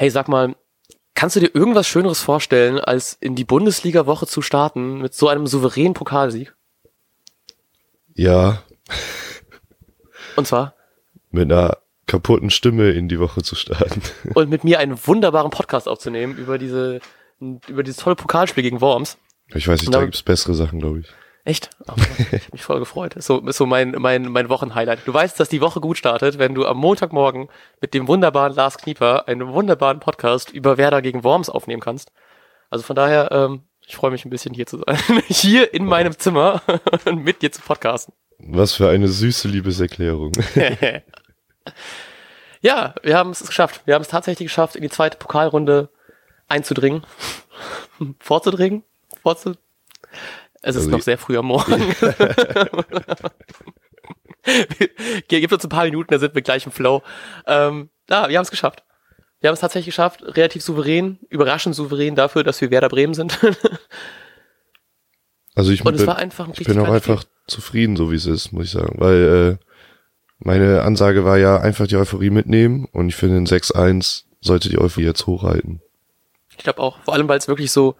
Hey, sag mal, kannst du dir irgendwas Schöneres vorstellen, als in die Bundesliga-Woche zu starten mit so einem souveränen Pokalsieg? Ja. Und zwar? Mit einer kaputten Stimme in die Woche zu starten. Und mit mir einen wunderbaren Podcast aufzunehmen über diese, über dieses tolle Pokalspiel gegen Worms. Ich weiß nicht, da gibt's bessere Sachen, glaube ich. Echt? Oh, ich hab mich voll gefreut. Ist so, ist so mein, mein, mein Wochenhighlight. Du weißt, dass die Woche gut startet, wenn du am Montagmorgen mit dem wunderbaren Lars Knieper einen wunderbaren Podcast über Werder gegen Worms aufnehmen kannst. Also von daher, ähm, ich freue mich ein bisschen hier zu sein. hier in meinem Zimmer und mit dir zu podcasten. Was für eine süße Liebeserklärung. ja, wir haben es geschafft. Wir haben es tatsächlich geschafft, in die zweite Pokalrunde einzudringen. Vorzudringen? Vorzu es ist also noch sehr früh am Morgen. Gibt uns ein paar Minuten, da sind wir gleich im Flow. Ähm, ja, wir haben es geschafft. Wir haben es tatsächlich geschafft, relativ souverän, überraschend souverän dafür, dass wir Werder Bremen sind. also ich, Und bin, es war einfach ein ich bin auch einfach Spiel. zufrieden, so wie es ist, muss ich sagen. Weil äh, meine Ansage war ja einfach die Euphorie mitnehmen und ich finde, in 6-1 sollte die Euphorie jetzt hochhalten. Ich glaube auch, vor allem, weil es wirklich so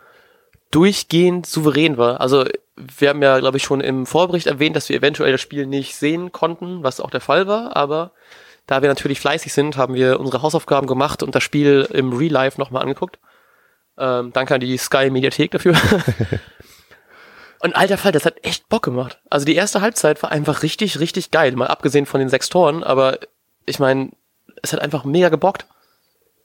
durchgehend souverän war. Also wir haben ja, glaube ich, schon im Vorbericht erwähnt, dass wir eventuell das Spiel nicht sehen konnten, was auch der Fall war, aber da wir natürlich fleißig sind, haben wir unsere Hausaufgaben gemacht und das Spiel im Real Life nochmal angeguckt. Ähm, danke an die Sky Mediathek dafür. und alter Fall, das hat echt Bock gemacht. Also die erste Halbzeit war einfach richtig, richtig geil, mal abgesehen von den sechs Toren, aber ich meine, es hat einfach mega gebockt.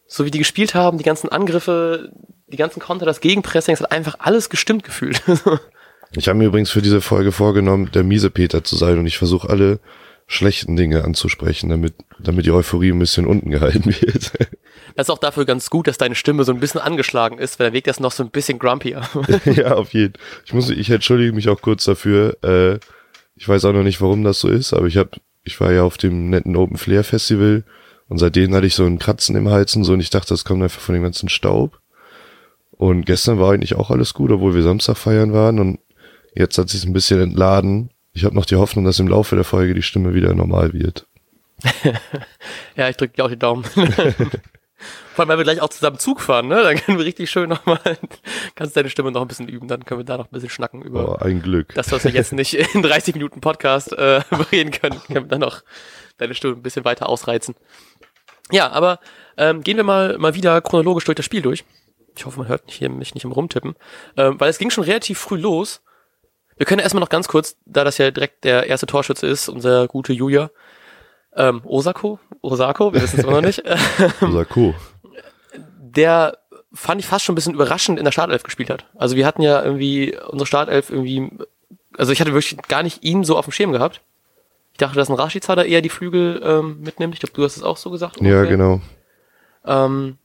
So wie die gespielt haben, die ganzen Angriffe, die ganzen Konter, das Gegenpressing, es hat einfach alles gestimmt gefühlt. ich habe mir übrigens für diese Folge vorgenommen, der miese Peter zu sein und ich versuche alle schlechten Dinge anzusprechen, damit, damit die Euphorie ein bisschen unten gehalten wird. Das ist auch dafür ganz gut, dass deine Stimme so ein bisschen angeschlagen ist, weil der Weg das noch so ein bisschen grumpier. ja, auf jeden. Ich muss, ich entschuldige mich auch kurz dafür. Äh, ich weiß auch noch nicht, warum das so ist, aber ich habe, ich war ja auf dem netten Open Flair Festival und seitdem hatte ich so ein Kratzen im Hals und so und ich dachte, das kommt einfach von dem ganzen Staub. Und gestern war eigentlich auch alles gut, obwohl wir Samstag feiern waren und jetzt hat sich ein bisschen entladen. Ich habe noch die Hoffnung, dass im Laufe der Folge die Stimme wieder normal wird. ja, ich drücke dir auch die Daumen. Vor allem, weil wir gleich auch zusammen Zug fahren, ne? Dann können wir richtig schön nochmal, kannst deine Stimme noch ein bisschen üben, dann können wir da noch ein bisschen schnacken über. Oh, ein Glück. Das, was wir jetzt nicht in 30 Minuten Podcast äh, reden können, können wir dann noch deine Stimme ein bisschen weiter ausreizen. Ja, aber ähm, gehen wir mal, mal wieder chronologisch durch das Spiel durch. Ich hoffe, man hört hier mich nicht im Rumtippen. Ähm, weil es ging schon relativ früh los. Wir können erstmal noch ganz kurz, da das ja direkt der erste Torschütze ist, unser gute Julia, ähm, Osako, Osako, wir wissen es immer noch nicht. Osako. Der fand ich fast schon ein bisschen überraschend in der Startelf gespielt hat. Also wir hatten ja irgendwie unsere Startelf irgendwie, also ich hatte wirklich gar nicht ihn so auf dem Schirm gehabt. Ich dachte, dass ein Rashica da eher die Flügel ähm, mitnimmt. Ich glaube, du hast es auch so gesagt. Ungefähr. Ja, genau. Ähm,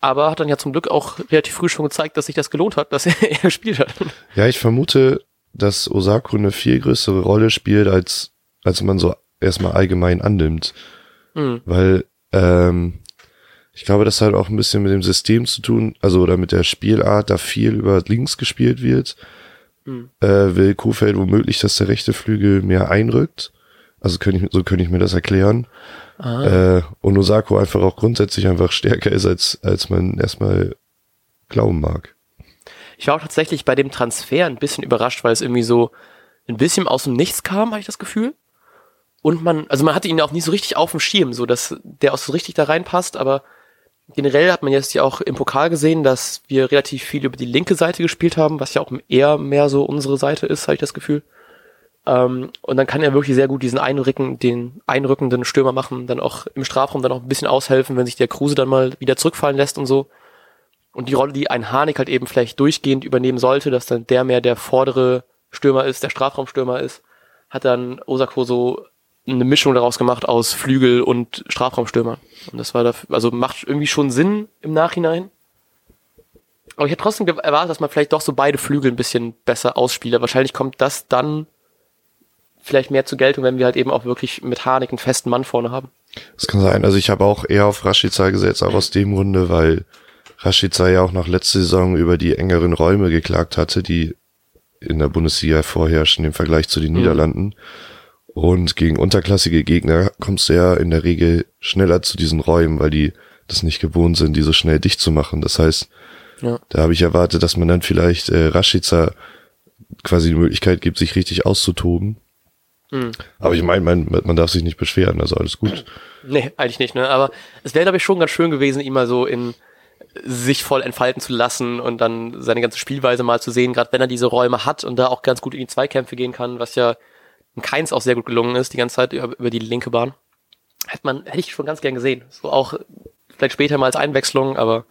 aber hat dann ja zum Glück auch relativ früh schon gezeigt, dass sich das gelohnt hat, dass er, er gespielt hat. Ja, ich vermute, dass Osako eine viel größere Rolle spielt, als, als man so erstmal allgemein annimmt. Mhm. Weil, ähm, ich glaube, das hat auch ein bisschen mit dem System zu tun, also oder mit der Spielart, da viel über links gespielt wird. Mhm. Äh, will Kofeld womöglich, dass der rechte Flügel mehr einrückt. Also könnte ich, so könnte ich mir das erklären. Äh, und Osako einfach auch grundsätzlich einfach stärker ist, als, als man erstmal glauben mag. Ich war auch tatsächlich bei dem Transfer ein bisschen überrascht, weil es irgendwie so ein bisschen aus dem Nichts kam, habe ich das Gefühl. Und man, also man hatte ihn auch nie so richtig auf dem Schirm, so dass der auch so richtig da reinpasst, aber generell hat man jetzt ja auch im Pokal gesehen, dass wir relativ viel über die linke Seite gespielt haben, was ja auch eher mehr so unsere Seite ist, habe ich das Gefühl. Ähm, und dann kann er wirklich sehr gut diesen Einrücken, den einrückenden Stürmer machen, dann auch im Strafraum dann auch ein bisschen aushelfen, wenn sich der Kruse dann mal wieder zurückfallen lässt und so. Und die Rolle, die ein Harnik halt eben vielleicht durchgehend übernehmen sollte, dass dann der mehr der vordere Stürmer ist, der Strafraumstürmer ist, hat dann Osako so eine Mischung daraus gemacht aus Flügel und Strafraumstürmer. Und das war da, also macht irgendwie schon Sinn im Nachhinein. Aber ich hätte trotzdem erwartet, dass man vielleicht doch so beide Flügel ein bisschen besser ausspielt. Wahrscheinlich kommt das dann vielleicht mehr zur Geltung, wenn wir halt eben auch wirklich mit Harnik einen festen Mann vorne haben. Das kann sein. Also ich habe auch eher auf Rashica gesetzt, auch aus dem Grunde, weil Rashica ja auch nach letzter Saison über die engeren Räume geklagt hatte, die in der Bundesliga vorherrschen im Vergleich zu den mhm. Niederlanden. Und gegen unterklassige Gegner kommst du ja in der Regel schneller zu diesen Räumen, weil die das nicht gewohnt sind, die so schnell dicht zu machen. Das heißt, ja. da habe ich erwartet, dass man dann vielleicht äh, Rashica quasi die Möglichkeit gibt, sich richtig auszutoben. Mhm. Aber ich meine, man, man darf sich nicht beschweren, also alles gut. Nee, eigentlich nicht, ne? Aber es wäre, glaube ich, schon ganz schön gewesen, ihn mal so in sich voll entfalten zu lassen und dann seine ganze Spielweise mal zu sehen, gerade wenn er diese Räume hat und da auch ganz gut in die Zweikämpfe gehen kann, was ja in Keins auch sehr gut gelungen ist, die ganze Zeit über, über die linke Bahn. Hätte man, hätte ich schon ganz gern gesehen. So auch vielleicht später mal als Einwechslung, aber.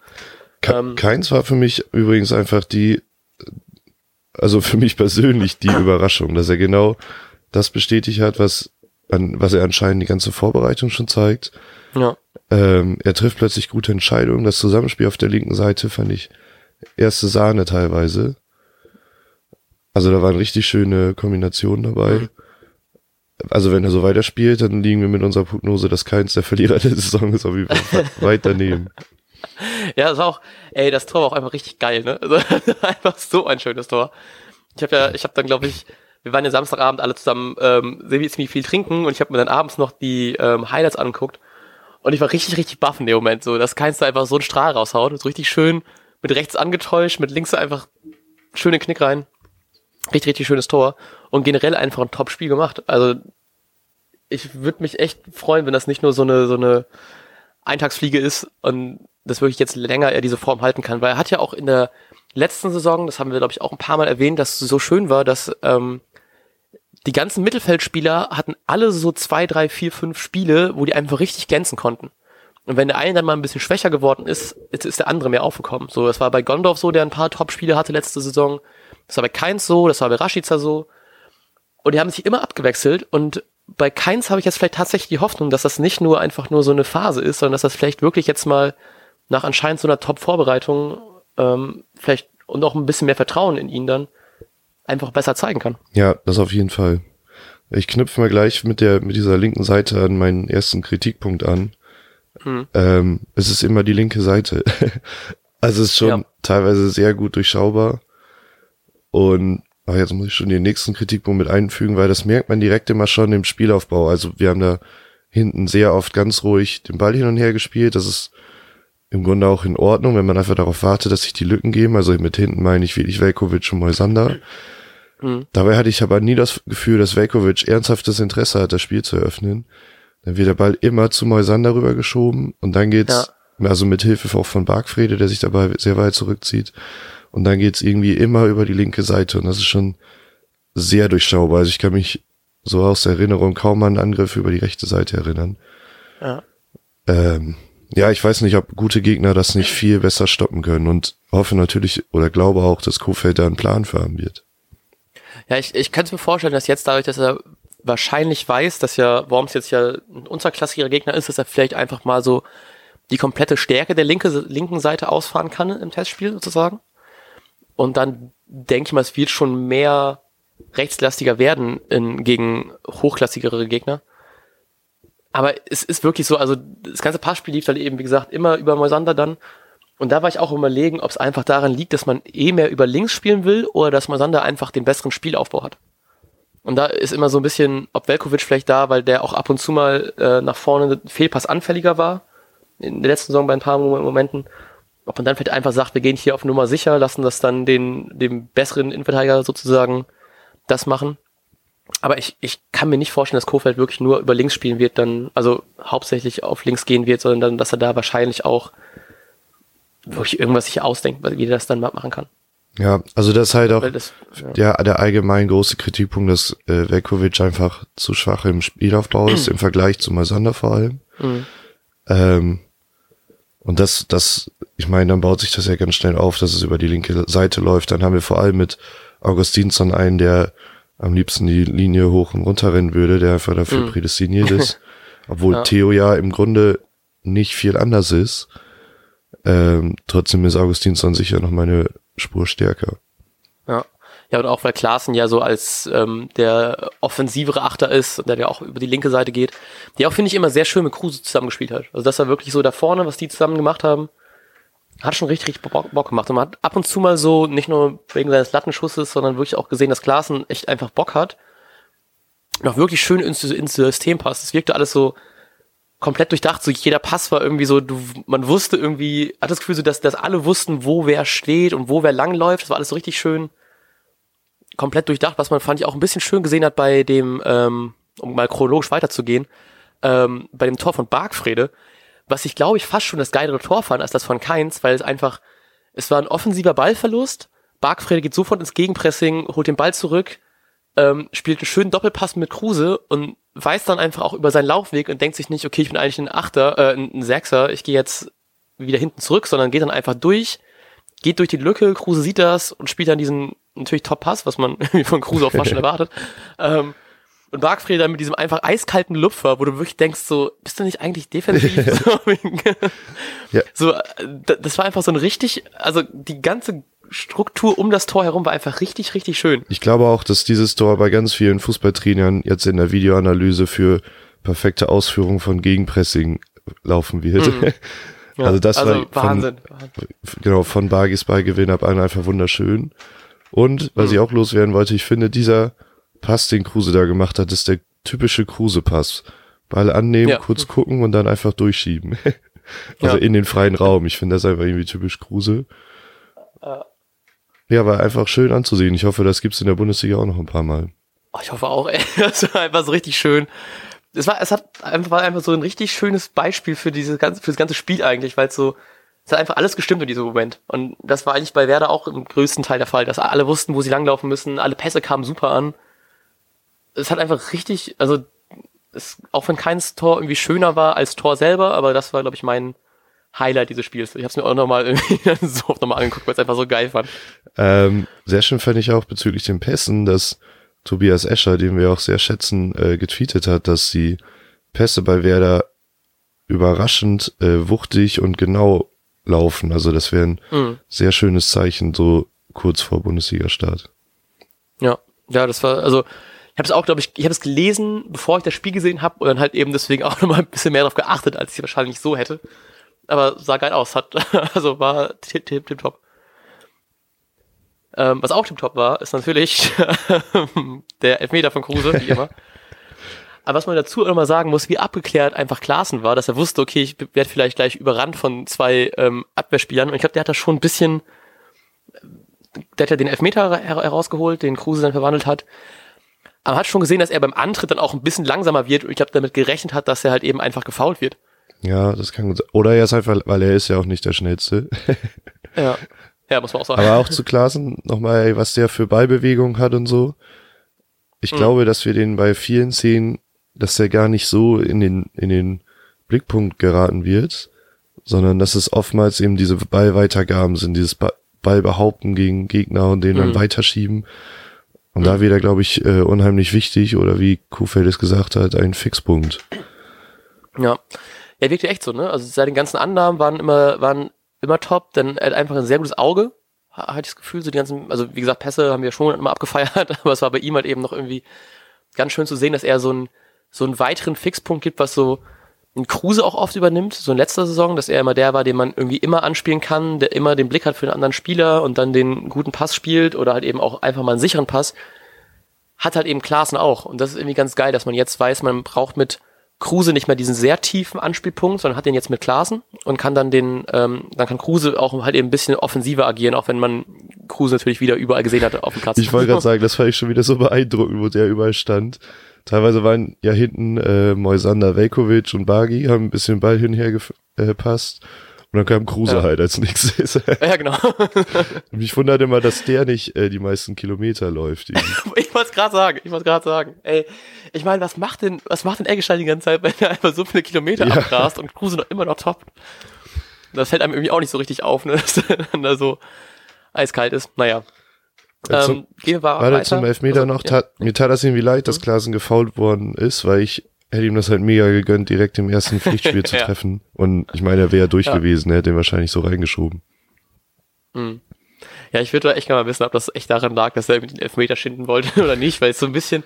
Ähm, Keins war für mich übrigens einfach die, also für mich persönlich die Überraschung, dass er genau das bestätigt hat, was, was er anscheinend die ganze Vorbereitung schon zeigt. Ja. Ähm, er trifft plötzlich gute Entscheidungen. Das Zusammenspiel auf der linken Seite fand ich erste Sahne teilweise. Also da waren richtig schöne Kombinationen dabei. Mhm. Also wenn er so weiterspielt, dann liegen wir mit unserer Prognose, dass keins der Verlierer der Saison ist, auf jeden Fall weit daneben. Ja, das war auch, ey, das Tor war auch einfach richtig geil, ne? Also, einfach so ein schönes Tor. Ich habe ja, ich habe dann, glaube ich, wir waren ja Samstagabend alle zusammen ähm, ziemlich viel trinken und ich habe mir dann abends noch die ähm, Highlights angeguckt und ich war richtig, richtig baff in dem Moment, so, dass keins da einfach so einen Strahl raushaut. So richtig schön mit rechts angetäuscht, mit links einfach schöne Knick rein. Richtig, richtig schönes Tor. Und generell einfach ein Top-Spiel gemacht. Also, ich würde mich echt freuen, wenn das nicht nur so eine, so eine Eintagsfliege ist und das wirklich jetzt länger er diese Form halten kann. Weil er hat ja auch in der letzten Saison, das haben wir, glaube ich, auch ein paar Mal erwähnt, dass es so schön war, dass ähm, die ganzen Mittelfeldspieler hatten alle so zwei, drei, vier, fünf Spiele, wo die einfach richtig glänzen konnten. Und wenn der eine dann mal ein bisschen schwächer geworden ist, ist der andere mehr aufgekommen. So, das war bei Gondorf so, der ein paar Top-Spiele hatte letzte Saison. Das war bei Keins so, das war bei Rashica so. Und die haben sich immer abgewechselt. Und bei Keins habe ich jetzt vielleicht tatsächlich die Hoffnung, dass das nicht nur einfach nur so eine Phase ist, sondern dass das vielleicht wirklich jetzt mal nach anscheinend so einer Top-Vorbereitung ähm, vielleicht und auch ein bisschen mehr Vertrauen in ihn dann einfach besser zeigen kann. Ja, das auf jeden Fall. Ich knüpfe mal gleich mit der mit dieser linken Seite an meinen ersten Kritikpunkt an. Hm. Ähm, es ist immer die linke Seite. also es ist schon ja. teilweise sehr gut durchschaubar. Und ach, jetzt muss ich schon den nächsten Kritikpunkt mit einfügen, weil das merkt man direkt immer schon im Spielaufbau. Also wir haben da hinten sehr oft ganz ruhig den Ball hin und her gespielt. Das ist im Grunde auch in Ordnung, wenn man einfach darauf wartet, dass sich die Lücken geben. Also mit hinten meine ich wirklich Velkovic und Moisander. Mhm. Dabei hatte ich aber nie das Gefühl, dass Velkovic ernsthaftes Interesse hat, das Spiel zu eröffnen. Dann wird der Ball immer zu Moisander rübergeschoben und dann geht's, ja. also mit Hilfe auch von Bargfrede, der sich dabei sehr weit zurückzieht. Und dann geht's irgendwie immer über die linke Seite und das ist schon sehr durchschaubar. Also ich kann mich so aus der Erinnerung kaum an einen Angriff über die rechte Seite erinnern. Ja. Ähm, ja, ich weiß nicht, ob gute Gegner das nicht viel besser stoppen können und hoffe natürlich oder glaube auch, dass Kofeld da einen Plan für haben wird. Ja, ich, ich könnte mir vorstellen, dass jetzt dadurch, dass er wahrscheinlich weiß, dass ja Worms jetzt ja ein unterklassiger Gegner ist, dass er vielleicht einfach mal so die komplette Stärke der linke, linken Seite ausfahren kann im Testspiel sozusagen. Und dann denke ich mal, es wird schon mehr rechtslastiger werden in, gegen hochklassigere Gegner. Aber es ist wirklich so, also das ganze Passspiel lief dann eben, wie gesagt, immer über Moisander dann. Und da war ich auch überlegen, ob es einfach daran liegt, dass man eh mehr über links spielen will oder dass Moisander einfach den besseren Spielaufbau hat. Und da ist immer so ein bisschen, ob Velkovic vielleicht da, weil der auch ab und zu mal äh, nach vorne Fehlpass anfälliger war, in der letzten Saison bei ein paar Momenten, ob man dann vielleicht einfach sagt, wir gehen hier auf Nummer sicher, lassen das dann den, dem besseren Innenverteidiger sozusagen das machen. Aber ich, ich kann mir nicht vorstellen, dass Kofeld wirklich nur über links spielen wird, dann, also hauptsächlich auf links gehen wird, sondern dann, dass er da wahrscheinlich auch wirklich irgendwas sich ausdenkt, wie er das dann machen kann. Ja, also das ist halt auch das, ja. der, der allgemein große Kritikpunkt, dass äh, Velkovic einfach zu schwach im Spielaufbau ist, im Vergleich zu Masander vor allem. Mhm. Ähm, und das, das, ich meine, dann baut sich das ja ganz schnell auf, dass es über die linke Seite läuft. Dann haben wir vor allem mit Augustinsson einen, der am liebsten die Linie hoch und runter rennen würde, der einfach dafür mhm. prädestiniert ist. Obwohl ja. Theo ja im Grunde nicht viel anders ist. Ähm, trotzdem ist Augustinsson sicher noch meine Spur stärker. Ja. Ja, und auch weil Klaassen ja so als ähm, der offensivere Achter ist der ja auch über die linke Seite geht, die auch, finde ich, immer sehr schön mit Kruse zusammengespielt hat. Also das war wirklich so da vorne, was die zusammen gemacht haben, hat schon richtig, richtig Bock, gemacht. Und man hat ab und zu mal so, nicht nur wegen seines Lattenschusses, sondern wirklich auch gesehen, dass Klaassen echt einfach Bock hat. Auch wirklich schön ins, ins System passt. Es wirkte alles so, komplett durchdacht. So jeder Pass war irgendwie so, du, man wusste irgendwie, hat das Gefühl so, dass, dass alle wussten, wo wer steht und wo wer langläuft. Das war alles so richtig schön komplett durchdacht, was man fand ich auch ein bisschen schön gesehen hat bei dem, ähm, um mal chronologisch weiterzugehen, ähm, bei dem Tor von Bargfrede, was ich glaube ich fast schon das geilere Tor fand als das von Keins, weil es einfach, es war ein offensiver Ballverlust. Bargfrede geht sofort ins Gegenpressing, holt den Ball zurück, ähm, spielt einen schönen Doppelpass mit Kruse und weiß dann einfach auch über seinen Laufweg und denkt sich nicht, okay, ich bin eigentlich ein Achter, äh, ein Sechser, ich gehe jetzt wieder hinten zurück, sondern geht dann einfach durch, geht durch die Lücke, Kruse sieht das und spielt dann diesen natürlich Top-Pass, was man von Kruse auch fast schon erwartet. Ähm, und Bargfrede dann mit diesem einfach eiskalten Lupfer, wo du wirklich denkst, so, bist du nicht eigentlich defensiv? ja. so, äh, das war einfach so ein richtig, also die ganze Struktur um das Tor herum war einfach richtig, richtig schön. Ich glaube auch, dass dieses Tor bei ganz vielen Fußballtrainern jetzt in der Videoanalyse für perfekte Ausführung von Gegenpressing laufen wird. Mhm. Ja, also das also war Wahnsinn. Von, genau von Bargis Ballgewinn ab an einfach wunderschön. Und was mhm. ich auch loswerden wollte, ich finde dieser Pass, den Kruse da gemacht hat, ist der typische Kruse-Pass. Ball annehmen, ja. kurz gucken und dann einfach durchschieben. also ja. in den freien Raum. Ich finde das einfach irgendwie typisch Kruse. Ja, war einfach schön anzusehen. Ich hoffe, das gibt's in der Bundesliga auch noch ein paar Mal. Oh, ich hoffe auch, ey. Das war einfach so richtig schön. Es war, es hat einfach, war einfach so ein richtig schönes Beispiel für dieses ganze, für das ganze Spiel eigentlich, weil es so, es hat einfach alles gestimmt in diesem Moment. Und das war eigentlich bei Werder auch im größten Teil der Fall, dass alle wussten, wo sie langlaufen müssen, alle Pässe kamen super an. Es hat einfach richtig, also, es, auch wenn keins Tor irgendwie schöner war als Tor selber, aber das war, glaube ich, mein, Highlight dieses Spiels. Ich habe es mir auch nochmal irgendwie so oft nochmal angeguckt, weil es einfach so geil fand. Ähm, sehr schön fand ich auch bezüglich den Pässen, dass Tobias Escher, den wir auch sehr schätzen, äh, getweetet hat, dass die Pässe bei Werder überraschend äh, wuchtig und genau laufen. Also das wäre ein mhm. sehr schönes Zeichen, so kurz vor Bundesliga-Start. Ja, ja, das war, also habe es auch, glaube ich, ich habe es gelesen, bevor ich das Spiel gesehen habe und dann halt eben deswegen auch nochmal ein bisschen mehr darauf geachtet, als ich wahrscheinlich so hätte aber sah geil aus, hat, also war tip, tip, tip top. Ähm, was auch tip top war, ist natürlich der Elfmeter von Kruse, wie immer. Aber was man dazu auch nochmal sagen muss, wie abgeklärt einfach Klaassen war, dass er wusste, okay, ich werde vielleicht gleich überrannt von zwei ähm, Abwehrspielern. Und ich glaube, der hat da schon ein bisschen, der hat ja den Elfmeter herausgeholt, den Kruse dann verwandelt hat. Aber man hat schon gesehen, dass er beim Antritt dann auch ein bisschen langsamer wird und ich glaube, damit gerechnet hat, dass er halt eben einfach gefault wird. Ja, das kann gut sein. Oder er ist einfach, weil er ist ja auch nicht der Schnellste. ja. Ja, muss man auch sagen. Aber auch zu Klaassen nochmal, was der für Ballbewegung hat und so. Ich mhm. glaube, dass wir den bei vielen Szenen, dass der gar nicht so in den, in den Blickpunkt geraten wird, sondern dass es oftmals eben diese Ballweitergaben sind, dieses Ballbehaupten gegen Gegner und den mhm. dann weiterschieben. Und mhm. da wäre, glaube ich, äh, unheimlich wichtig oder wie Kuhfeld es gesagt hat, ein Fixpunkt. Ja, er wirkte echt so, ne? Also seine ganzen Annahmen waren immer, waren immer top, denn er hat einfach ein sehr gutes Auge, hatte ich das Gefühl, so die ganzen, also wie gesagt, Pässe haben wir schon immer abgefeiert, aber es war bei ihm halt eben noch irgendwie ganz schön zu sehen, dass er so einen, so einen weiteren Fixpunkt gibt, was so Kruse auch oft übernimmt, so in letzter Saison, dass er immer der war, den man irgendwie immer anspielen kann, der immer den Blick hat für einen anderen Spieler und dann den guten Pass spielt oder halt eben auch einfach mal einen sicheren Pass, hat halt eben Klaassen auch. Und das ist irgendwie ganz geil, dass man jetzt weiß, man braucht mit Kruse nicht mehr diesen sehr tiefen Anspielpunkt, sondern hat den jetzt mit Klaassen und kann dann den, ähm, dann kann Kruse auch halt eben ein bisschen offensiver agieren, auch wenn man Kruse natürlich wieder überall gesehen hat auf dem Platz. Ich wollte gerade sagen, das fand ich schon wieder so beeindruckend, wo der überall stand. Teilweise waren ja hinten äh, Moisander Velkovic und Bagi, haben ein bisschen Ball hin und her gepasst. Äh, und dann kam Kruse ja. halt als nächstes. Ja, genau. Mich wundert immer, dass der nicht äh, die meisten Kilometer läuft. ich wollte es gerade sagen, ich wollte gerade sagen. Ey, ich meine, was macht denn, was macht denn Eggestein die ganze Zeit, wenn er einfach so viele Kilometer ja. abgrast und Kruse noch immer noch top? Das fällt einem irgendwie auch nicht so richtig auf, ne, dass er dann da so eiskalt ist. Naja. Ja, zum, ähm, gehen wir weiter. zum Elfmeter also, noch, tat, ja. mir tat das irgendwie leid, dass mhm. Klaassen gefault worden ist, weil ich hätte ihm das halt mega gegönnt, direkt im ersten Pflichtspiel zu treffen. Und ich meine, er wäre durch ja. gewesen, er hätte den wahrscheinlich so reingeschoben. Mhm. Ja, ich würde echt gerne mal wissen, ob das echt daran lag, dass er mit den Elfmeter schinden wollte oder nicht, weil es so ein bisschen,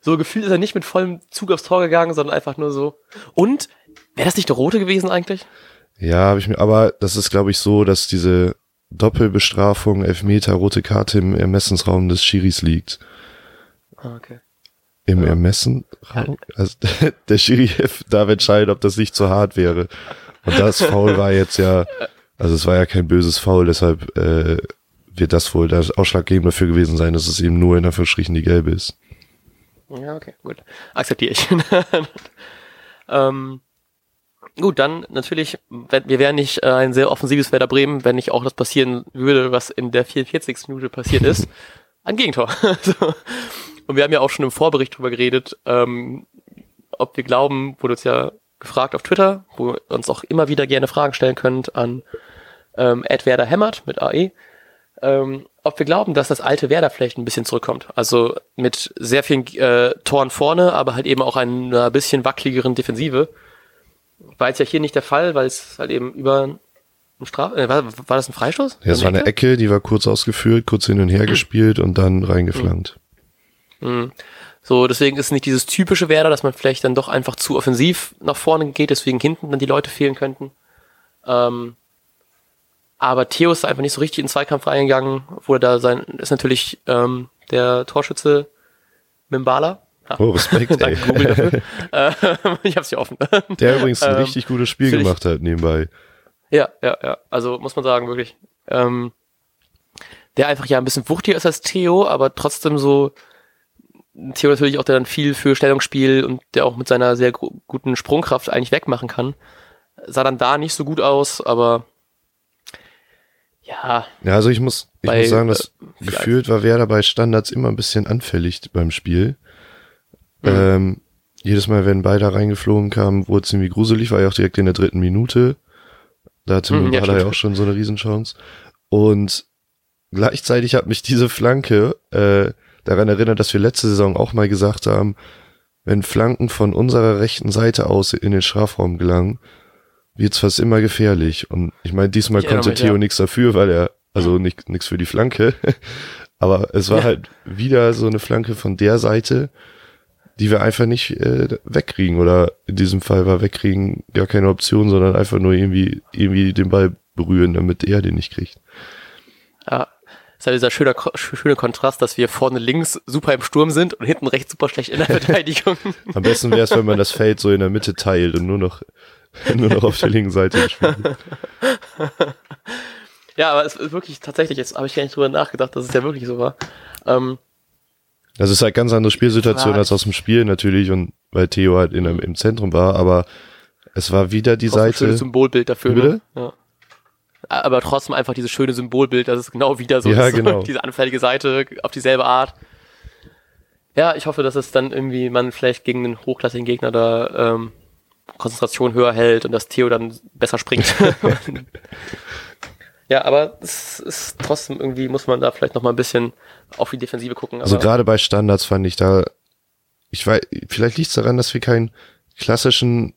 so gefühlt ist er nicht mit vollem Zug aufs Tor gegangen, sondern einfach nur so. Und, wäre das nicht der Rote gewesen eigentlich? Ja, habe ich mir, aber das ist, glaube ich, so, dass diese Doppelbestrafung, Elfmeter, rote Karte im Ermessensraum des Schiris liegt. Ah, okay. Im ja. Ermessen, also der Schiri darf entscheiden, ob das nicht zu hart wäre. Und das Foul war jetzt ja, also es war ja kein böses Foul, deshalb äh, wird das wohl der Ausschlaggebende dafür gewesen sein, dass es eben nur in der Verschrichen die gelbe ist. Ja, okay, gut. Akzeptiere ich. ähm, gut, dann natürlich, wir wären nicht äh, ein sehr offensives Werder Bremen, wenn nicht auch das passieren würde, was in der 44. Minute passiert ist. ein Gegentor. Und wir haben ja auch schon im Vorbericht drüber geredet, ähm, ob wir glauben, wurde uns ja gefragt auf Twitter, wo ihr uns auch immer wieder gerne Fragen stellen könnt an ähm, Werder Hämmert mit AE, ähm, ob wir glauben, dass das alte Werder vielleicht ein bisschen zurückkommt. Also mit sehr vielen äh, Toren vorne, aber halt eben auch einer bisschen wackeligeren Defensive. War jetzt ja hier nicht der Fall, weil es halt eben über ein Straf äh, war, war das ein Freistoß? Ja, es war eine Ecke, die war kurz ausgeführt, kurz hin und her gespielt und dann reingeflankt. Mhm. So, deswegen ist nicht dieses typische Werder, dass man vielleicht dann doch einfach zu offensiv nach vorne geht, deswegen hinten dann die Leute fehlen könnten. Ähm, aber Theo ist einfach nicht so richtig in den Zweikampf reingegangen, wo er da sein, ist natürlich ähm, der Torschütze Mimbala. Oh, Respekt, ey. Google dafür. äh, ich hab's hier offen. Der übrigens ein ähm, richtig gutes Spiel gemacht hat nebenbei. Ja, ja, ja. Also muss man sagen, wirklich. Ähm, der einfach ja ein bisschen wuchtiger ist als Theo, aber trotzdem so Theo natürlich auch, der dann viel für Stellungsspiel und der auch mit seiner sehr guten Sprungkraft eigentlich wegmachen kann. Sah dann da nicht so gut aus, aber ja. Ja, also ich muss, ich bei, muss sagen, dass äh, gefühlt war Werder bei Standards immer ein bisschen anfällig beim Spiel. Mhm. Ähm, jedes Mal, wenn beide reingeflogen kamen, wurde es irgendwie gruselig, war ja auch direkt in der dritten Minute. Da hatte mhm, ja, ja auch schon so eine Riesenchance. Und gleichzeitig hat mich diese Flanke äh, daran erinnert, dass wir letzte Saison auch mal gesagt haben, wenn Flanken von unserer rechten Seite aus in den Strafraum gelangen, wird's fast immer gefährlich. Und ich meine, diesmal ich konnte Theo ja. nichts dafür, weil er, also nicht nichts für die Flanke. Aber es war ja. halt wieder so eine Flanke von der Seite, die wir einfach nicht äh, wegkriegen. Oder in diesem Fall war wegkriegen gar keine Option, sondern einfach nur irgendwie, irgendwie den Ball berühren, damit er den nicht kriegt. Ja, ist halt dieser schöne, schöne Kontrast, dass wir vorne links super im Sturm sind und hinten rechts super schlecht in der Verteidigung. Am besten wäre es, wenn man das Feld so in der Mitte teilt und nur noch, nur noch auf der linken Seite spielt. Ja, aber es ist wirklich tatsächlich, jetzt habe ich gar nicht drüber nachgedacht, dass es ja wirklich so war. Ähm, das ist halt ganz andere Spielsituation als aus dem Spiel natürlich und weil Theo halt in, im Zentrum war, aber es war wieder die Seite. Ein Symbolbild dafür. Bitte? Ne? Ja aber trotzdem einfach dieses schöne Symbolbild, das ist genau wieder so, ja, genau. diese anfällige Seite auf dieselbe Art. Ja, ich hoffe, dass es dann irgendwie man vielleicht gegen den hochklassigen Gegner da ähm, Konzentration höher hält und dass Theo dann besser springt. ja, aber es ist trotzdem irgendwie, muss man da vielleicht noch mal ein bisschen auf die Defensive gucken. also gerade bei Standards fand ich da, ich weiß, vielleicht liegt es daran, dass wir keinen klassischen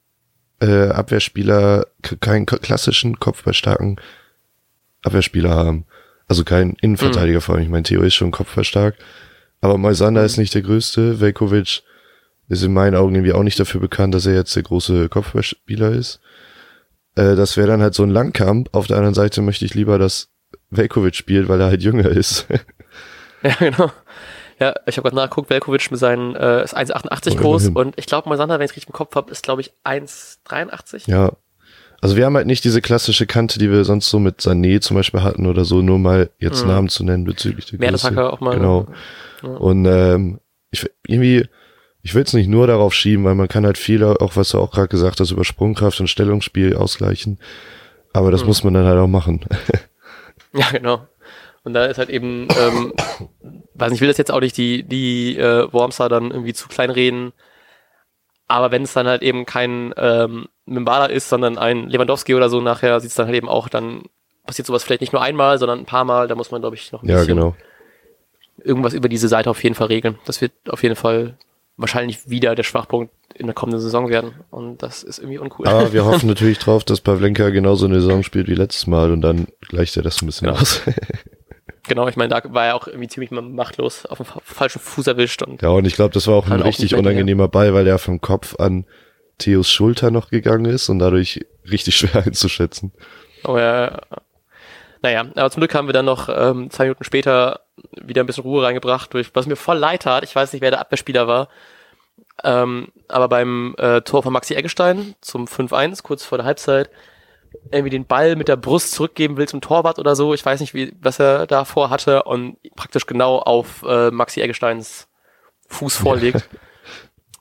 äh, Abwehrspieler, keinen klassischen kopfballstarken Abwehrspieler haben. Also kein Innenverteidiger mhm. vor allem. Ich meine, Theo ist schon kopfballstark. Aber Moisander mhm. ist nicht der größte. Velkovic ist in meinen Augen irgendwie auch nicht dafür bekannt, dass er jetzt der große Kopfballspieler ist. Äh, das wäre dann halt so ein Langkampf. Auf der anderen Seite möchte ich lieber, dass Velkovic spielt, weil er halt jünger ist. ja, genau. Ja, ich habe gerade nachgeguckt, Velkovic mit seinen äh, ist 1,88 groß und ich glaube, Moisander, wenn ich richtig im Kopf habe, ist glaube ich 1,83. Ja, also wir haben halt nicht diese klassische Kante, die wir sonst so mit Sané zum Beispiel hatten oder so, nur mal jetzt mhm. Namen zu nennen bezüglich der Größe. auch mal. Genau. Ja. Und ähm, ich irgendwie, ich will es nicht nur darauf schieben, weil man kann halt viel, auch was du auch gerade gesagt hast, über Sprungkraft und Stellungsspiel ausgleichen. Aber das mhm. muss man dann halt auch machen. ja, genau. Und da ist halt eben, ähm, weiß nicht, ich will das jetzt auch nicht die, die äh, Wormser dann irgendwie zu klein reden, aber wenn es dann halt eben kein ähm, Mimbala ist, sondern ein Lewandowski oder so, nachher sieht es dann halt eben auch, dann passiert sowas vielleicht nicht nur einmal, sondern ein paar Mal. Da muss man, glaube ich, noch ein ja, bisschen genau. irgendwas über diese Seite auf jeden Fall regeln. Das wird auf jeden Fall wahrscheinlich wieder der Schwachpunkt in der kommenden Saison werden. Und das ist irgendwie uncool. Aber wir hoffen natürlich drauf, dass Pavlenka genauso eine Saison spielt wie letztes Mal und dann gleicht er das ein bisschen genau. aus. Genau, ich meine, da war er auch irgendwie ziemlich machtlos auf dem falschen Fuß erwischt. Und ja, und ich glaube, das war auch ein richtig unangenehmer Ball, weil er vom Kopf an Theos Schulter noch gegangen ist und dadurch richtig schwer einzuschätzen. Oh ja. Naja, aber zum Glück haben wir dann noch ähm, zwei Minuten später wieder ein bisschen Ruhe reingebracht, durch, was mir voll leid tat. Ich weiß nicht, wer der Abwehrspieler war. Ähm, aber beim äh, Tor von Maxi Eggestein zum 5-1, kurz vor der Halbzeit, irgendwie den Ball mit der Brust zurückgeben will zum Torwart oder so. Ich weiß nicht, wie, was er da vorhatte und praktisch genau auf äh, Maxi Eggesteins Fuß vorlegt.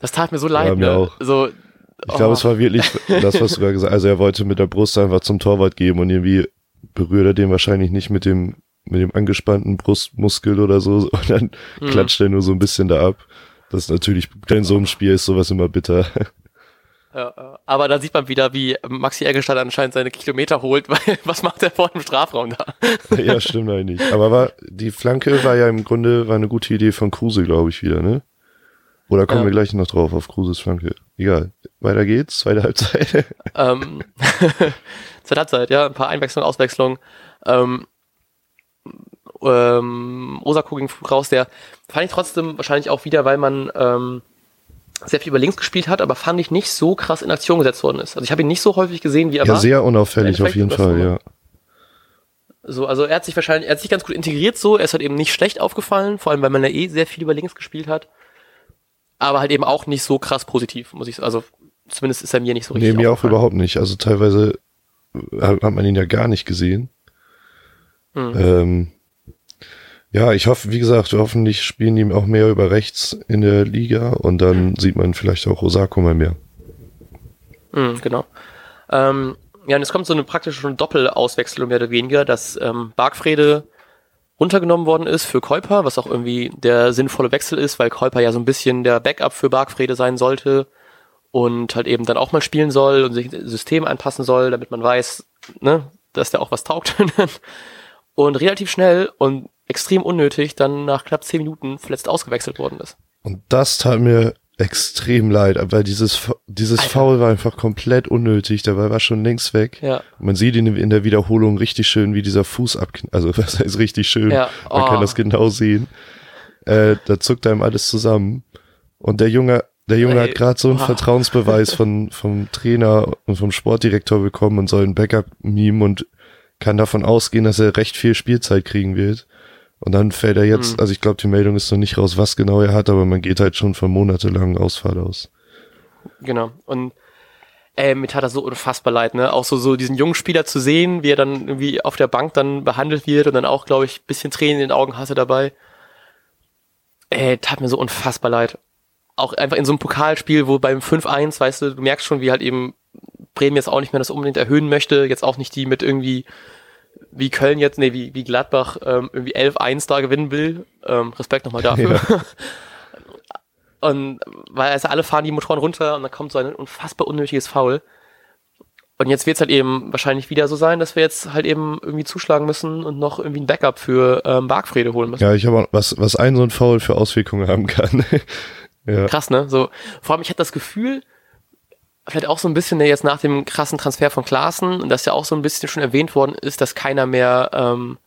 Das tat mir so leid. Ja, mir ne? auch. So, ich glaube, es war wirklich das, was du gerade gesagt hast. Also er wollte mit der Brust einfach zum Torwart geben und irgendwie berührt er den wahrscheinlich nicht mit dem, mit dem angespannten Brustmuskel oder so und dann mhm. klatscht er nur so ein bisschen da ab. Das ist natürlich, in so einem Spiel ist sowas immer bitter. Ja, aber da sieht man wieder, wie Maxi Eggestein anscheinend seine Kilometer holt, weil was macht er vor dem Strafraum da? ja, stimmt eigentlich. Aber war, die Flanke war ja im Grunde war eine gute Idee von Kruse, glaube ich, wieder, ne? Oder kommen ja. wir gleich noch drauf auf Kruses Flanke? Egal. Weiter geht's, zweite Halbzeit. ähm, zweite Halbzeit, ja, ein paar Einwechslungen, Auswechslungen. Ähm, ähm, Osako ging raus, der fand ich trotzdem wahrscheinlich auch wieder, weil man ähm, sehr viel über links gespielt hat, aber fand ich nicht so krass in Aktion gesetzt worden ist. Also ich habe ihn nicht so häufig gesehen, wie er ja, war. Sehr unauffällig auf jeden Fall, ja. So, also er hat sich wahrscheinlich, er hat sich ganz gut integriert so, er ist halt eben nicht schlecht aufgefallen, vor allem weil man ja eh sehr viel über links gespielt hat. Aber halt eben auch nicht so krass positiv, muss ich sagen. Also zumindest ist er mir nicht so richtig. Nee, mir auch überhaupt nicht. Also teilweise hat man ihn ja gar nicht gesehen. Hm. Ähm, ja, ich hoffe, wie gesagt, hoffentlich spielen die auch mehr über rechts in der Liga und dann sieht man vielleicht auch Osako mal mehr. Mhm, genau. Ähm, ja, und es kommt so eine praktische Doppelauswechslung mehr oder weniger, dass ähm, Bargfrede runtergenommen worden ist für Käuper, was auch irgendwie der sinnvolle Wechsel ist, weil Käuper ja so ein bisschen der Backup für Bargfrede sein sollte und halt eben dann auch mal spielen soll und sich System anpassen soll, damit man weiß, ne, dass der auch was taugt. und relativ schnell und extrem unnötig dann nach knapp zehn Minuten verletzt ausgewechselt worden ist. Und das tat mir extrem leid, weil dieses, dieses Alter. Foul war einfach komplett unnötig, der war schon längst weg. Ja. Man sieht in, in der Wiederholung richtig schön, wie dieser Fuß ab, also das heißt richtig schön, ja. oh. man kann oh. das genau sehen. Äh, da zuckt einem alles zusammen. Und der Junge, der Junge Ey. hat gerade so einen oh. Vertrauensbeweis von, vom Trainer und vom Sportdirektor bekommen und soll ein Backup-Meme und kann davon ausgehen, dass er recht viel Spielzeit kriegen wird. Und dann fällt er jetzt, mhm. also ich glaube, die Meldung ist noch nicht raus, was genau er hat, aber man geht halt schon von monatelangen Ausfall aus. Genau. Und äh, mir tat das so unfassbar leid, ne? Auch so, so diesen jungen Spieler zu sehen, wie er dann irgendwie auf der Bank dann behandelt wird und dann auch, glaube ich, bisschen Tränen in den Augen hatte dabei. Äh, tat mir so unfassbar leid. Auch einfach in so einem Pokalspiel, wo beim 5-1, weißt du, du merkst schon, wie halt eben Bremen jetzt auch nicht mehr das unbedingt erhöhen möchte, jetzt auch nicht die mit irgendwie wie Köln jetzt, nee, wie, wie Gladbach ähm, irgendwie 11-1 da gewinnen will. Ähm, Respekt nochmal dafür. Ja. und weil also alle fahren die Motoren runter und dann kommt so ein unfassbar unnötiges Foul. Und jetzt wird es halt eben wahrscheinlich wieder so sein, dass wir jetzt halt eben irgendwie zuschlagen müssen und noch irgendwie ein Backup für ähm, Bargfrede holen müssen. Ja, ich habe was, was ein so ein Foul für Auswirkungen haben kann. Ja. Krass, ne? So, vor allem, ich hatte das Gefühl, vielleicht auch so ein bisschen jetzt nach dem krassen Transfer von Klaassen und das ja auch so ein bisschen schon erwähnt worden ist, dass keiner mehr ähm,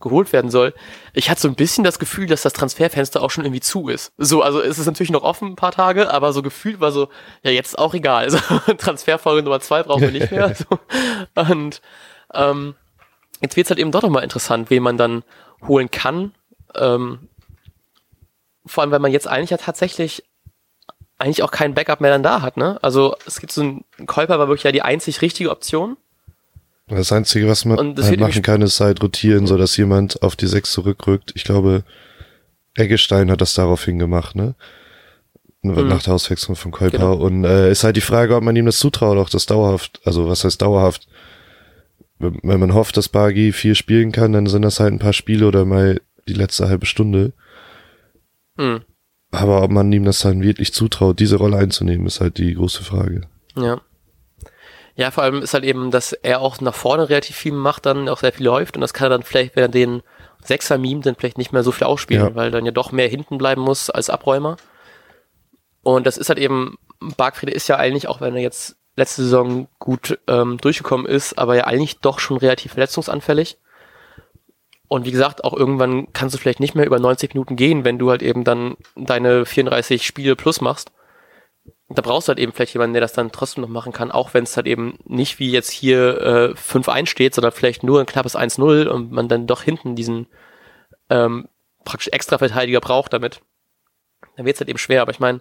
geholt werden soll. Ich hatte so ein bisschen das Gefühl, dass das Transferfenster auch schon irgendwie zu ist. So, also es ist natürlich noch offen ein paar Tage, aber so gefühlt war so, ja, jetzt ist auch egal. Also Transferfolge Nummer zwei brauchen wir nicht mehr. so. Und ähm, jetzt wird es halt eben doch nochmal interessant, wen man dann holen kann. Ähm, vor allem, weil man jetzt eigentlich ja tatsächlich eigentlich auch kein Backup mehr dann da hat, ne? Also es gibt so ein Käuper war wirklich ja die einzig richtige Option. Das Einzige, was man halt machen kann, ist halt rotieren, so dass jemand auf die sechs zurückrückt. Ich glaube, Eggestein hat das daraufhin gemacht, ne? Mhm. Nach der Auswechslung von Käuper. Genau. Und äh, ist halt die Frage, ob man ihm das zutraut, auch das dauerhaft, also was heißt dauerhaft? Wenn man hofft, dass Bagi viel spielen kann, dann sind das halt ein paar Spiele oder mal die letzte halbe Stunde. Mhm. Aber ob man ihm das dann wirklich zutraut, diese Rolle einzunehmen, ist halt die große Frage. Ja. Ja, vor allem ist halt eben, dass er auch nach vorne relativ viel macht, dann auch sehr viel läuft und das kann er dann vielleicht, wenn er den Sechser Meme dann vielleicht nicht mehr so viel ausspielen, ja. weil dann ja doch mehr hinten bleiben muss als Abräumer. Und das ist halt eben, Bargfriede ist ja eigentlich, auch wenn er jetzt letzte Saison gut ähm, durchgekommen ist, aber ja eigentlich doch schon relativ verletzungsanfällig. Und wie gesagt, auch irgendwann kannst du vielleicht nicht mehr über 90 Minuten gehen, wenn du halt eben dann deine 34 Spiele plus machst. Da brauchst du halt eben vielleicht jemanden, der das dann trotzdem noch machen kann, auch wenn es halt eben nicht wie jetzt hier äh, 5-1 steht, sondern vielleicht nur ein knappes 1-0 und man dann doch hinten diesen ähm, praktisch Extra-Verteidiger braucht damit. Dann wird es halt eben schwer, aber ich meine,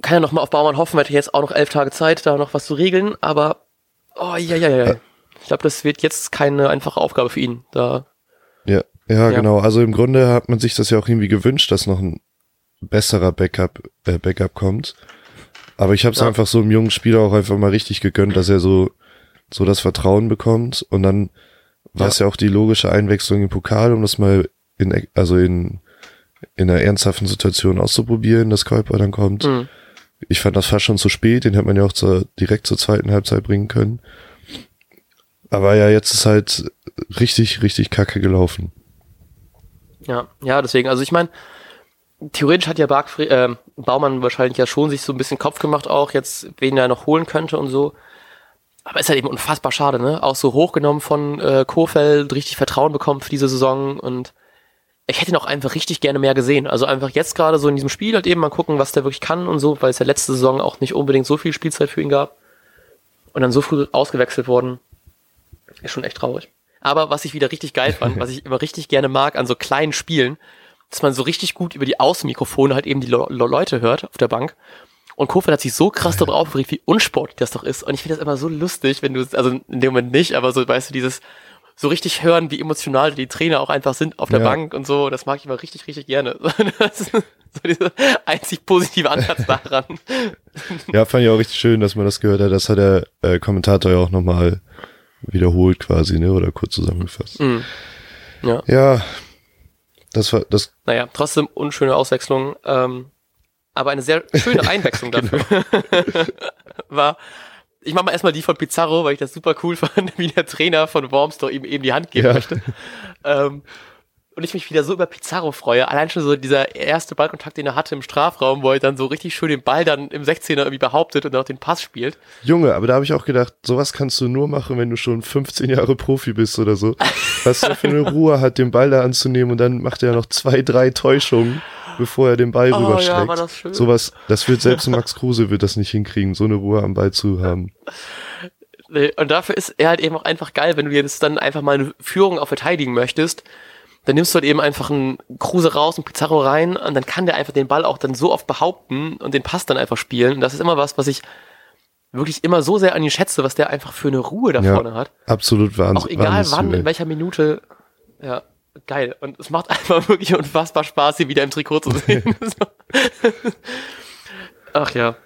kann ja noch mal auf Baumann hoffen, hätte jetzt auch noch elf Tage Zeit, da noch was zu regeln, aber oh ja, ja, ja. Ich glaube, das wird jetzt keine einfache Aufgabe für ihn. Da ja, ja, ja, genau. Also im Grunde hat man sich das ja auch irgendwie gewünscht, dass noch ein besserer Backup, äh, Backup kommt. Aber ich habe es ja. einfach so einem jungen Spieler auch einfach mal richtig gegönnt, dass er so, so das Vertrauen bekommt. Und dann war es ja. ja auch die logische Einwechslung im Pokal, um das mal in, also in, in einer ernsthaften Situation auszuprobieren, dass Kuiper dann kommt. Mhm. Ich fand das fast schon zu spät, den hätte man ja auch zur, direkt zur zweiten Halbzeit bringen können. Aber ja, jetzt ist halt richtig, richtig kacke gelaufen. Ja, ja, deswegen, also ich meine, theoretisch hat ja Barkfried, äh, Baumann wahrscheinlich ja schon sich so ein bisschen Kopf gemacht auch, jetzt wen er noch holen könnte und so. Aber ist halt eben unfassbar schade, ne? Auch so hochgenommen von äh, Kofeld, richtig Vertrauen bekommen für diese Saison und ich hätte ihn auch einfach richtig gerne mehr gesehen. Also einfach jetzt gerade so in diesem Spiel halt eben mal gucken, was der wirklich kann und so, weil es ja letzte Saison auch nicht unbedingt so viel Spielzeit für ihn gab. Und dann so früh ausgewechselt worden. Ist schon echt traurig. Aber was ich wieder richtig geil fand, was ich immer richtig gerne mag an so kleinen Spielen, dass man so richtig gut über die Außenmikrofone halt eben die Le Leute hört auf der Bank. Und Kofeld hat sich so krass darüber aufgeregt, wie unsportlich das doch ist. Und ich finde das immer so lustig, wenn du, also in dem Moment nicht, aber so, weißt du, dieses, so richtig hören, wie emotional die Trainer auch einfach sind auf der ja. Bank und so, das mag ich immer richtig, richtig gerne. Das ist so dieser einzig positive Ansatz daran. Ja, fand ich auch richtig schön, dass man das gehört hat. Das hat der äh, Kommentator ja auch nochmal wiederholt quasi, ne, oder kurz zusammengefasst. Mhm. Ja. Ja. Das war, das. Naja, trotzdem unschöne Auswechslung, ähm, aber eine sehr schöne Einwechslung dafür genau. war, ich mache mal erstmal die von Pizarro, weil ich das super cool fand, wie der Trainer von Worms doch ihm eben die Hand geben ja. möchte. Ähm, und ich mich wieder so über Pizarro freue. Allein schon so dieser erste Ballkontakt, den er hatte im Strafraum, wo er dann so richtig schön den Ball dann im 16er irgendwie behauptet und auch den Pass spielt. Junge, aber da habe ich auch gedacht, sowas kannst du nur machen, wenn du schon 15 Jahre Profi bist oder so. Was er für eine Ruhe hat, den Ball da anzunehmen und dann macht er noch zwei, drei Täuschungen bevor er den Ball oh, rüberschlägt. Ja, war das schön. Sowas, das wird selbst Max Kruse wird das nicht hinkriegen, so eine Ruhe am Ball zu haben. Und dafür ist er halt eben auch einfach geil, wenn du jetzt dann einfach mal eine Führung auch verteidigen möchtest, dann nimmst du halt eben einfach einen Kruse raus, einen Pizarro rein und dann kann der einfach den Ball auch dann so oft behaupten und den Pass dann einfach spielen. Und das ist immer was, was ich wirklich immer so sehr an ihn schätze, was der einfach für eine Ruhe da ja, vorne hat. Absolut Wahnsinn. Auch egal wann, in welcher Minute. Ja geil. Und es macht einfach wirklich unfassbar Spaß, sie wieder im Trikot zu sehen. Ach ja.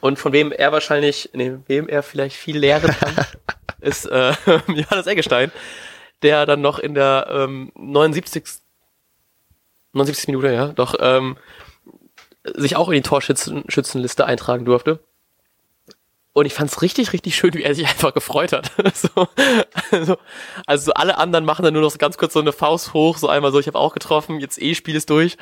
Und von wem er wahrscheinlich, nee, wem er vielleicht viel lehren kann, ist äh, Johannes Eggestein, der dann noch in der ähm, 79. 79. Minute, ja, doch, ähm, sich auch in die Torschützenliste eintragen durfte. Und ich fand es richtig, richtig schön, wie er sich einfach gefreut hat. so, also, also alle anderen machen dann nur noch so ganz kurz so eine Faust hoch, so einmal so, ich habe auch getroffen, jetzt eh Spiel ist durch.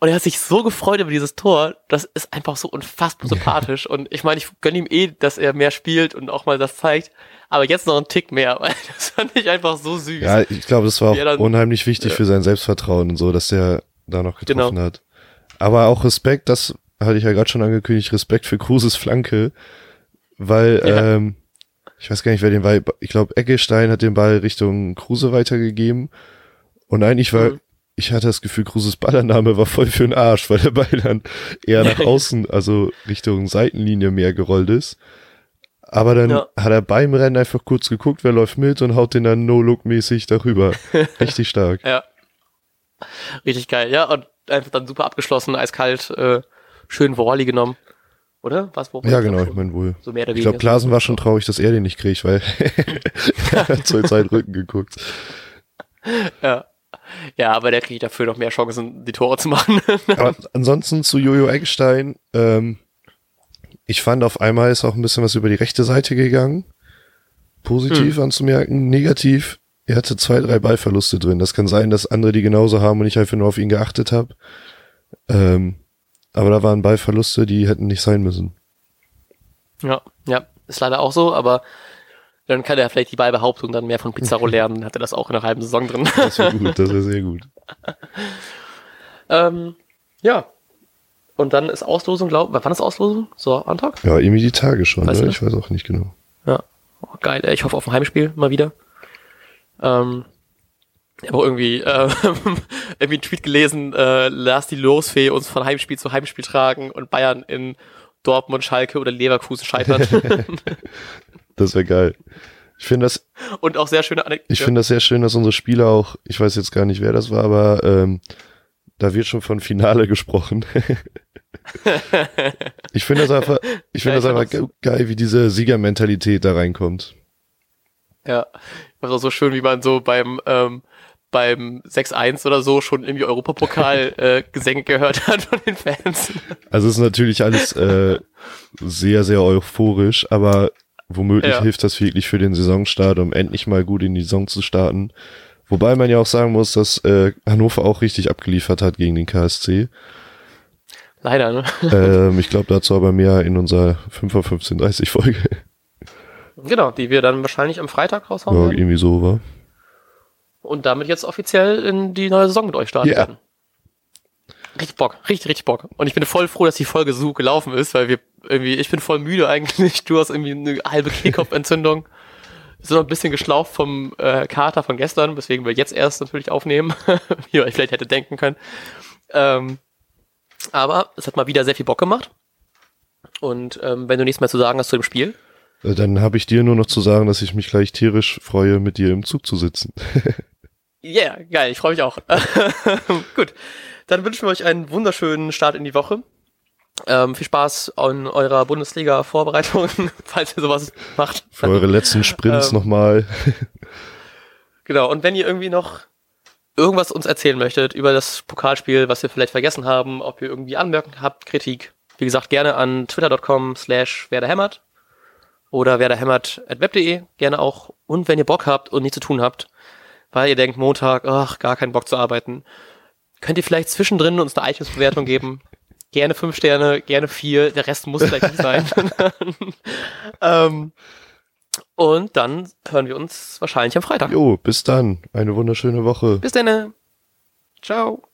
Und er hat sich so gefreut über dieses Tor, das ist einfach so unfassbar sympathisch. Und ich meine, ich gönne ihm eh, dass er mehr spielt und auch mal das zeigt. Aber jetzt noch einen Tick mehr, weil das fand ich einfach so süß. Ja, ich glaube, das war auch dann, unheimlich wichtig ja. für sein Selbstvertrauen und so, dass der da noch getroffen genau. hat. Aber auch Respekt, das hatte ich ja gerade schon angekündigt, Respekt für Kruses Flanke weil ja. ähm, ich weiß gar nicht, wer den Ball, ich glaube Eggestein hat den Ball Richtung Kruse weitergegeben und eigentlich war, mhm. Ich hatte das Gefühl, Kruses Ballannahme war voll für den Arsch, weil der Ball dann eher nach außen, also Richtung Seitenlinie mehr gerollt ist. Aber dann ja. hat er beim Rennen einfach kurz geguckt, wer läuft mit und haut den dann No-Look-mäßig darüber. Richtig stark. Ja. Richtig geil, ja. Und einfach dann super abgeschlossen, eiskalt, äh, schön Volley genommen. Oder? Was, ja, genau, ich meine wohl. So mehr oder ich glaube, Klasen war schon traurig, dass er den nicht kriegt, weil er hat zu seinen Rücken geguckt. Ja. Ja, aber der kriegt dafür noch mehr Chancen, die Tore zu machen. aber ansonsten zu Jojo Eggstein, ähm, ich fand auf einmal ist auch ein bisschen was über die rechte Seite gegangen. Positiv hm. anzumerken, negativ. Er hatte zwei, drei Ballverluste drin. Das kann sein, dass andere die genauso haben und ich einfach nur auf ihn geachtet habe. Ähm, aber da waren Ballverluste, die hätten nicht sein müssen. Ja, ja, ist leider auch so, aber dann kann er vielleicht die Ballbehauptung dann mehr von Pizarro lernen, dann hat er das auch in einer halben Saison drin. Das wäre gut, das wäre sehr gut. ähm, ja. Und dann ist Auslosung, glaube ich, wann ist Auslosung? So, Antrag? Ja, irgendwie die Tage schon, weißt ne? ich weiß auch nicht genau. Ja, oh, geil, ich hoffe auf ein Heimspiel mal wieder. Ähm, ich habe auch irgendwie, äh, irgendwie einen Tweet gelesen, äh, lass die Losfee uns von Heimspiel zu Heimspiel tragen und Bayern in Dortmund, Schalke oder Leverkusen scheitern. Das wäre geil. Ich finde das. Und auch sehr schöne Anekdote. Ich finde das sehr schön, dass unsere Spieler auch, ich weiß jetzt gar nicht, wer das war, aber ähm, da wird schon von Finale gesprochen. ich finde das einfach, ich finde ja, das einfach geil, wie diese Siegermentalität da reinkommt. Ja, das war so schön, wie man so beim ähm, beim 6-1 oder so schon irgendwie Europapokal äh, Gesänge gehört hat von den Fans. Also es ist natürlich alles äh, sehr, sehr euphorisch, aber womöglich ja. hilft das wirklich für den Saisonstart, um endlich mal gut in die Saison zu starten. Wobei man ja auch sagen muss, dass äh, Hannover auch richtig abgeliefert hat gegen den KSC. Leider, ne? Ähm, ich glaube dazu aber mehr in unserer 5 1530 Folge. Genau, die wir dann wahrscheinlich am Freitag raushauen. Ja, irgendwie so war. Und damit jetzt offiziell in die neue Saison mit euch starten yeah. werden. Richtig Bock, richtig, richtig Bock. Und ich bin voll froh, dass die Folge so gelaufen ist, weil wir irgendwie, ich bin voll müde eigentlich. Du hast irgendwie eine halbe Kehlkopfentzündung. Sind noch ein bisschen geschlaucht vom äh, Kater von gestern, weswegen wir jetzt erst natürlich aufnehmen, wie ich vielleicht hätte denken können. Ähm, aber es hat mal wieder sehr viel Bock gemacht. Und ähm, wenn du nichts mehr zu sagen hast zu dem Spiel. Dann habe ich dir nur noch zu sagen, dass ich mich gleich tierisch freue, mit dir im Zug zu sitzen. Ja, yeah, geil, ich freue mich auch. Gut, dann wünschen wir euch einen wunderschönen Start in die Woche. Ähm, viel Spaß an eurer Bundesliga-Vorbereitung, falls ihr sowas macht. Für eure letzten Sprints ähm, nochmal. genau, und wenn ihr irgendwie noch irgendwas uns erzählen möchtet über das Pokalspiel, was wir vielleicht vergessen haben, ob ihr irgendwie Anmerkungen habt, Kritik, wie gesagt, gerne an twitter.com slash werderhämmert oder werderhämmert.web.de, gerne auch. Und wenn ihr Bock habt und nichts zu tun habt, weil ihr denkt, Montag, ach, gar keinen Bock zu arbeiten, könnt ihr vielleicht zwischendrin uns eine iTunes-Bewertung geben. Gerne fünf Sterne, gerne vier, der Rest muss vielleicht nicht sein. ähm, und dann hören wir uns wahrscheinlich am Freitag. Jo, bis dann. Eine wunderschöne Woche. Bis dann. Ciao.